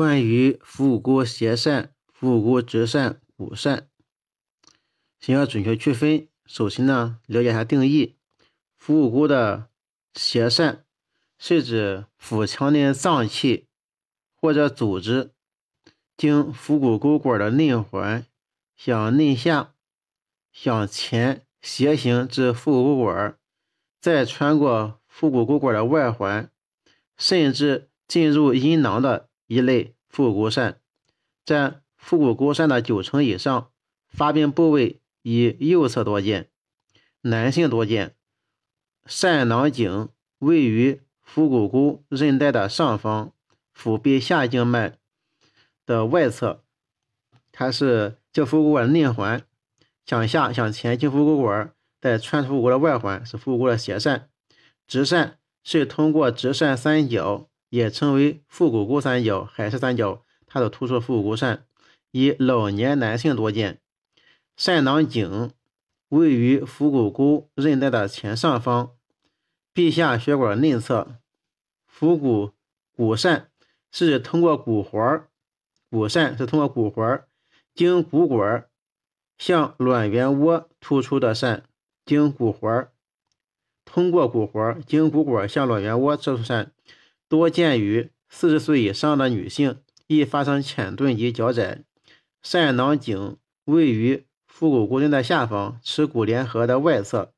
关于腹股斜疝、腹股直疝、股疝，想要准确区分，首先呢，了解一下定义。腹股沟的斜疝是指腹腔的脏器或者组织经腹股沟管的内环向内下、向前斜行至腹股沟管，再穿过腹股沟管的外环，甚至进入阴囊的。一类腹股疝占腹股沟疝的九成以上，发病部位以右侧多见，男性多见。疝囊颈位于腹股沟韧带的上方，腹壁下静脉的外侧，它是这腹股管内环向下向前进腹股管，再穿腹股的外环，是腹股沟的斜疝。直疝是通过直疝三角。也称为腹股沟三角、海氏三角，它的突出腹股沟疝，以老年男性多见。疝囊颈位于腹股沟韧带的前上方，壁下血管内侧。腹股骨疝是通过骨环，骨疝是通过骨环经骨管向卵圆窝突出的疝，经骨环通过骨环经骨管向卵圆窝突出疝。多见于四十岁以上的女性，易发生浅钝及脚窄。疝囊颈位于腹股沟韧带下方，耻骨联合的外侧。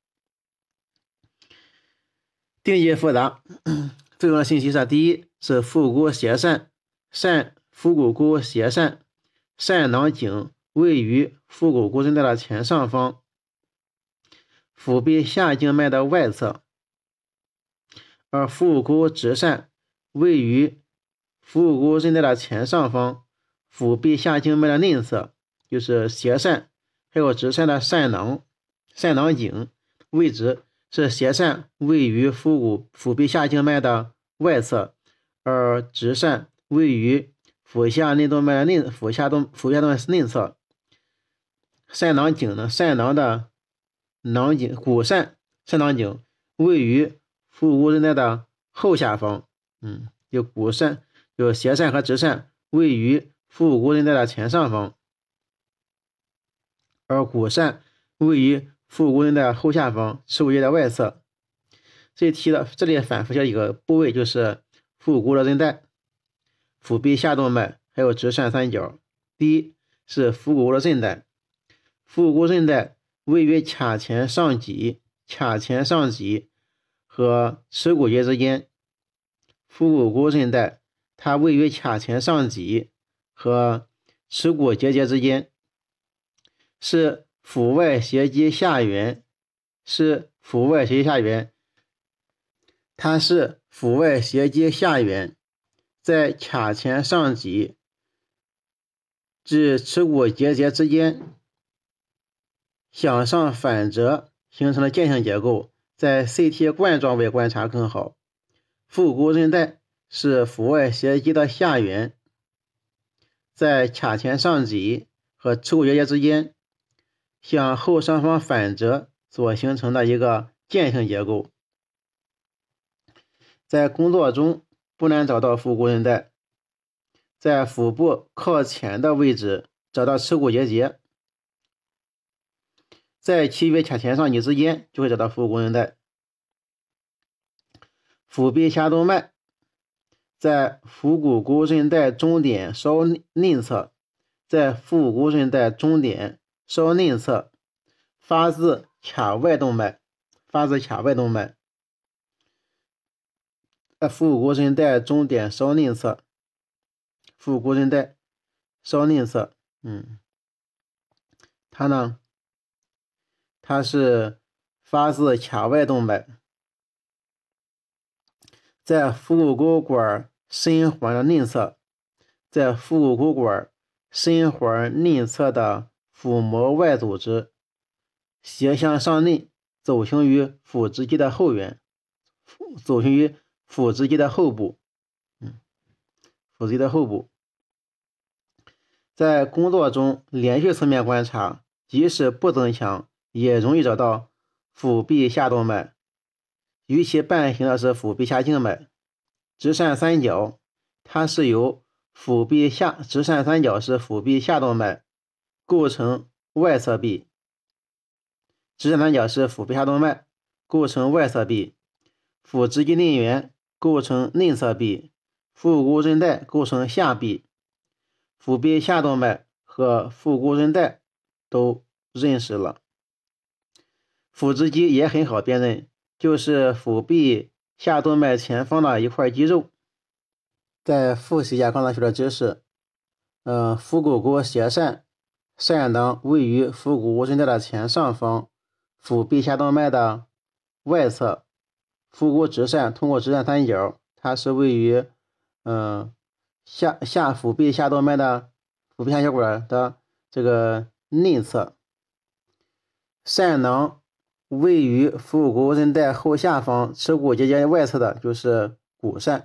定义复杂，重要信息是：第一是腹股斜疝，疝腹股沟斜疝，疝囊颈位于腹股沟韧带的前上方，腹壁下静脉的外侧，而腹股沟直疝。位于腹股沟韧带的前上方，腹壁下静脉的内侧，就是斜疝，还有直疝的疝囊、疝囊颈位置是斜疝位于腹股腹壁下静脉的外侧，而直疝位于腹下内动脉内腹下动腹下动脉内侧。疝囊颈呢，疝囊的囊颈骨疝疝囊颈位于腹股沟韧带的后下方。嗯，有骨疝，有斜疝和直疝位于腹股沟韧带的前上方，而骨疝位于腹股沟韧带后下方，耻骨叶的外侧。这里提的，这里反复提一个部位，就是腹股沟的韧带、腹壁下动脉，还有直疝三角。第一是腹股沟的韧带，腹股沟韧带位于髂前上棘、髂前上棘和耻骨节之间。腹股沟韧带，它位于髂前上棘和耻骨结节之间，是腹外斜肌下缘，是腹外斜肌下缘，它是腹外斜肌下缘，在髂前上棘至耻骨结节之间向上反折形成的渐性结构，在 CT 冠状位观察更好。腹股韧带是腹外斜肌的下缘，在髂前上棘和耻骨结节之间向后上方反折所形成的一个渐性结构。在工作中不难找到腹股韧带，在腹部靠前的位置找到耻骨结节，在其与髂前上棘之间就会找到腹股韧带。腹壁下动脉在腹股沟韧带中点稍内侧，在腹股沟韧带中点稍内侧，发自髂外动脉，发自髂外动脉，在腹股沟韧带中点稍内侧，腹股沟韧带稍内侧，嗯，它呢，它是发自髂外动脉。在腹股沟管深环的内侧，在腹股沟管深环内侧的腹膜外组织斜向上内，走行于腹直肌的后缘，走行于腹直肌的后部。嗯，腹直肌的后部，在工作中连续侧面观察，即使不增强，也容易找到腹壁下动脉。与其伴行的是腹壁下静脉，直疝三角，它是由腹壁下直扇三角是腹壁下动脉，构成外侧壁。直扇三角是腹壁下动脉，构成外侧壁。腹直肌内缘构成内侧壁，腹股韧带构成下壁。腹壁下动脉和腹股韧带都认识了。腹直肌也很好辨认，就是腹壁下动脉前方的一块肌肉。再复习一下刚才学的知识，嗯，腹股沟斜疝，疝囊位于腹股沟韧带的前上方，腹壁下动脉的外侧。腹股直疝通过直疝三角，它是位于嗯下下腹壁下动脉的腹壁下血管的这个内侧。疝囊位于腹股沟韧带后下方耻骨结节外侧的，就是股疝。